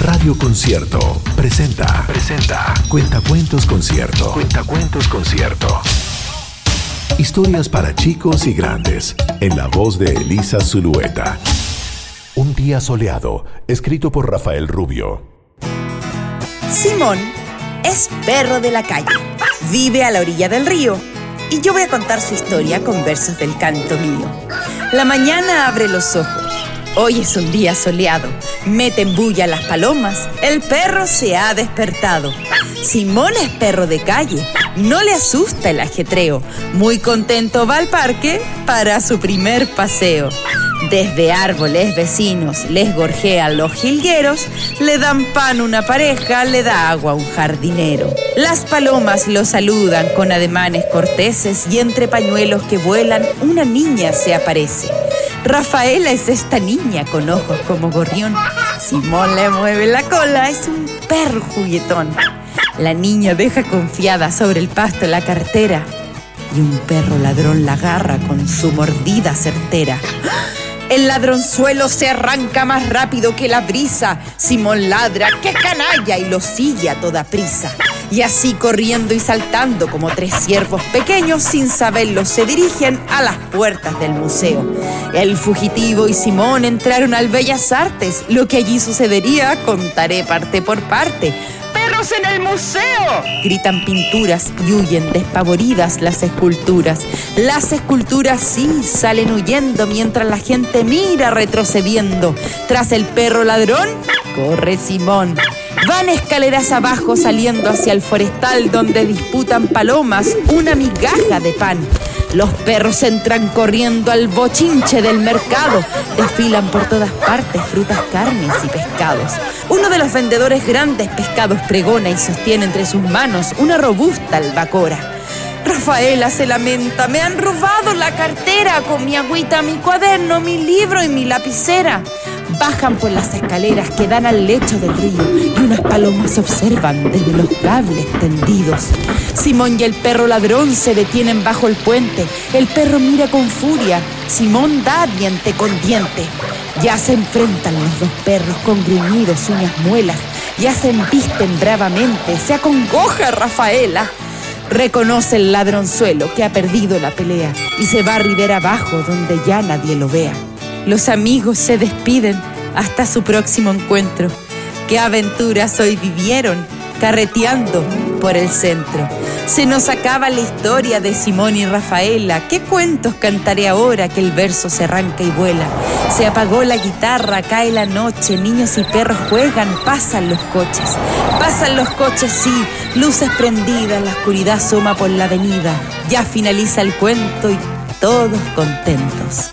Radio Concierto presenta. Presenta. Cuentacuentos Concierto. Cuentacuentos Concierto. Historias para chicos y grandes. En la voz de Elisa Zulueta. Un día soleado. Escrito por Rafael Rubio. Simón es perro de la calle. Vive a la orilla del río. Y yo voy a contar su historia con versos del canto mío. La mañana abre los ojos Hoy es un día soleado, meten bulla las palomas, el perro se ha despertado. Simón es perro de calle, no le asusta el ajetreo, muy contento va al parque para su primer paseo. Desde árboles vecinos les gorjean los jilgueros, le dan pan una pareja, le da agua un jardinero. Las palomas lo saludan con ademanes corteses y entre pañuelos que vuelan una niña se aparece. Rafaela es esta niña con ojos como gorrión. Simón le mueve la cola, es un perro juguetón. La niña deja confiada sobre el pasto la cartera y un perro ladrón la agarra con su mordida certera. El ladronzuelo se arranca más rápido que la brisa. Simón ladra, ¡qué canalla! y lo sigue a toda prisa. Y así corriendo y saltando como tres ciervos pequeños, sin saberlo, se dirigen a las puertas del museo. El fugitivo y Simón entraron al Bellas Artes. Lo que allí sucedería contaré parte por parte en el museo! Gritan pinturas y huyen despavoridas las esculturas. Las esculturas sí salen huyendo mientras la gente mira retrocediendo. Tras el perro ladrón, corre Simón. Van escaleras abajo saliendo hacia el forestal donde disputan palomas una migaja de pan. Los perros entran corriendo al bochinche del mercado. Desfilan por todas partes frutas, carnes y pescados. Uno de los vendedores grandes pescados pregona y sostiene entre sus manos una robusta albacora. Rafaela se lamenta, me han robado la cartera con mi agüita, mi cuaderno, mi libro y mi lapicera. Bajan por las escaleras que dan al lecho del río y unas palomas observan desde los cables tendidos. Simón y el perro ladrón se detienen bajo el puente. El perro mira con furia. Simón da diente con diente. Ya se enfrentan los dos perros con gruñidos, uñas muelas. Ya se embisten bravamente. Se acongoja Rafaela. Reconoce el ladronzuelo que ha perdido la pelea y se va a Rivera abajo donde ya nadie lo vea. Los amigos se despiden hasta su próximo encuentro. ¿Qué aventuras hoy vivieron carreteando por el centro? Se nos acaba la historia de Simón y Rafaela. ¿Qué cuentos cantaré ahora que el verso se arranca y vuela? Se apagó la guitarra, cae la noche, niños y perros juegan, pasan los coches. Pasan los coches, sí, luces prendidas, la oscuridad asoma por la avenida. Ya finaliza el cuento y todos contentos